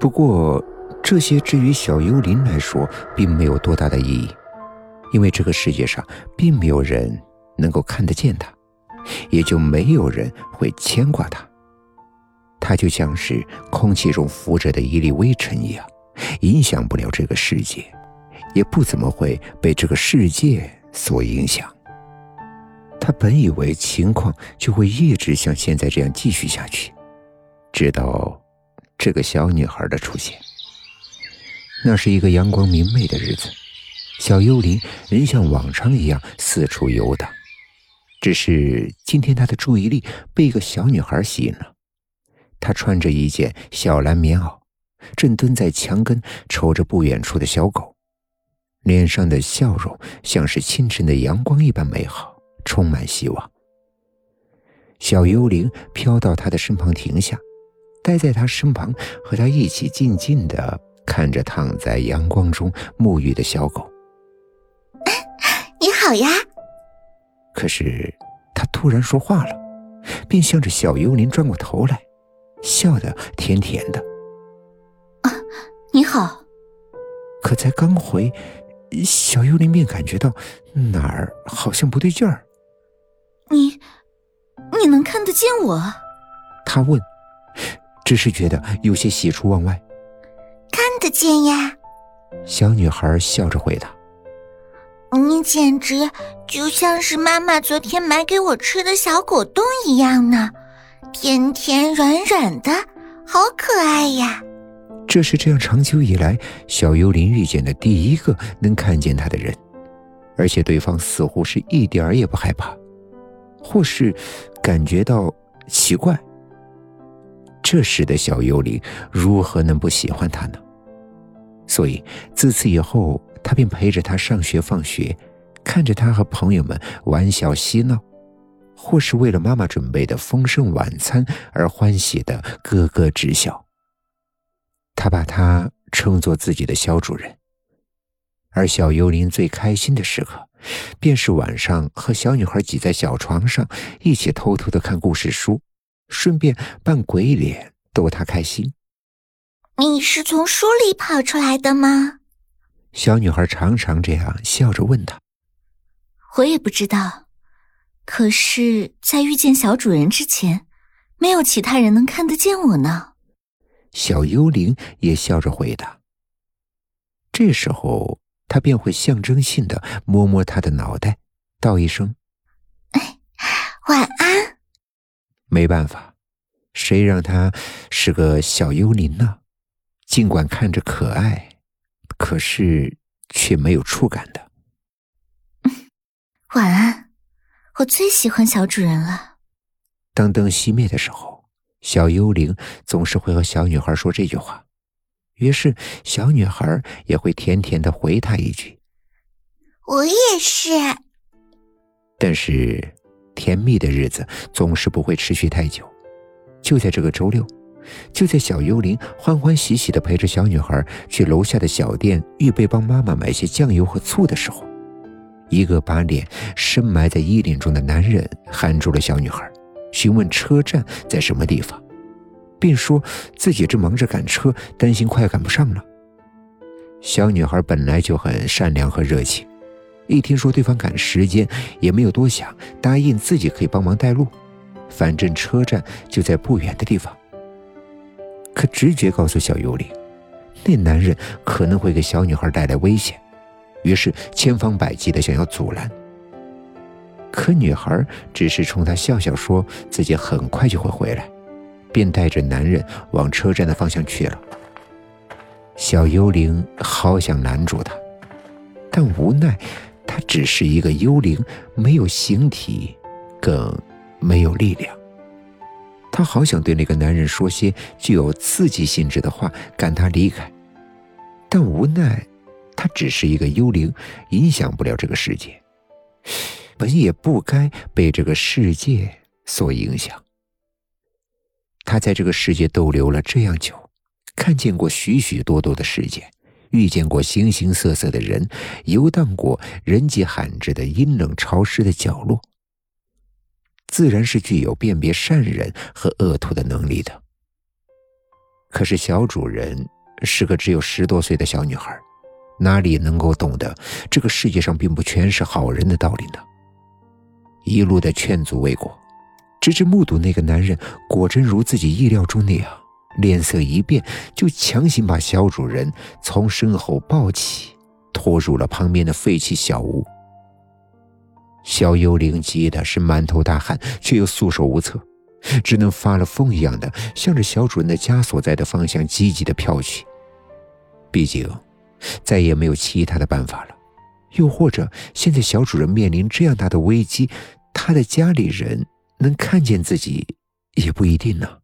不过，这些至于小幽灵来说，并没有多大的意义，因为这个世界上并没有人能够看得见它，也就没有人会牵挂它。它就像是空气中浮着的一粒微尘一样，影响不了这个世界，也不怎么会被这个世界所影响。他本以为情况就会一直像现在这样继续下去，直到这个小女孩的出现。那是一个阳光明媚的日子，小幽灵仍像往常一样四处游荡，只是今天他的注意力被一个小女孩吸引了。她穿着一件小蓝棉袄，正蹲在墙根瞅着不远处的小狗，脸上的笑容像是清晨的阳光一般美好，充满希望。小幽灵飘到他的身旁停下，待在他身旁，和他一起静静的看着躺在阳光中沐浴的小狗。你好呀！可是他突然说话了，便向着小幽灵转过头来。笑得甜甜的，啊，你好。可才刚回，小幽灵便感觉到哪儿好像不对劲儿。你，你能看得见我？他问，只是觉得有些喜出望外。看得见呀。小女孩笑着回答：“你简直就像是妈妈昨天买给我吃的小果冻一样呢。”甜甜软软的，好可爱呀！这是这样长久以来小幽灵遇见的第一个能看见他的人，而且对方似乎是一点儿也不害怕，或是感觉到奇怪。这时的小幽灵如何能不喜欢他呢？所以自此以后，他便陪着他上学放学，看着他和朋友们玩笑嬉闹。或是为了妈妈准备的丰盛晚餐而欢喜的咯咯直笑。他把他称作自己的小主人。而小幽灵最开心的时刻，便是晚上和小女孩挤在小床上，一起偷偷的看故事书，顺便扮鬼脸逗他开心。你是从书里跑出来的吗？小女孩常常这样笑着问他。我也不知道。可是，在遇见小主人之前，没有其他人能看得见我呢。小幽灵也笑着回答。这时候，他便会象征性的摸摸他的脑袋，道一声：“晚安。”没办法，谁让他是个小幽灵呢？尽管看着可爱，可是却没有触感的。晚安。我最喜欢小主人了。当灯熄灭的时候，小幽灵总是会和小女孩说这句话，于是小女孩也会甜甜的回他一句：“我也是。”但是，甜蜜的日子总是不会持续太久。就在这个周六，就在小幽灵欢欢喜喜的陪着小女孩去楼下的小店预备帮妈妈买些酱油和醋的时候。一个把脸深埋在衣领中的男人喊住了小女孩，询问车站在什么地方，并说自己正忙着赶车，担心快赶不上了。小女孩本来就很善良和热情，一听说对方赶时间，也没有多想，答应自己可以帮忙带路，反正车站就在不远的地方。可直觉告诉小幽灵，那男人可能会给小女孩带来危险。于是千方百计的想要阻拦，可女孩只是冲他笑笑，说自己很快就会回来，便带着男人往车站的方向去了。小幽灵好想拦住他，但无奈他只是一个幽灵，没有形体，更没有力量。他好想对那个男人说些具有刺激性质的话，赶他离开，但无奈。他只是一个幽灵，影响不了这个世界，本也不该被这个世界所影响。他在这个世界逗留了这样久，看见过许许多多的世界，遇见过形形色色的人，游荡过人迹罕至的阴冷潮湿的角落，自然是具有辨别善人和恶徒的能力的。可是小主人是个只有十多岁的小女孩，哪里能够懂得这个世界上并不全是好人的道理呢？一路的劝阻未果，直至目睹那个男人果真如自己意料中那样，脸色一变，就强行把小主人从身后抱起，拖入了旁边的废弃小屋。小幽灵急的是满头大汗，却又束手无策，只能发了疯一样的向着小主人的家所在的方向急急的飘去。毕竟，再也没有其他的办法了。又或者，现在小主人面临这样大的危机，他的家里人能看见自己，也不一定呢。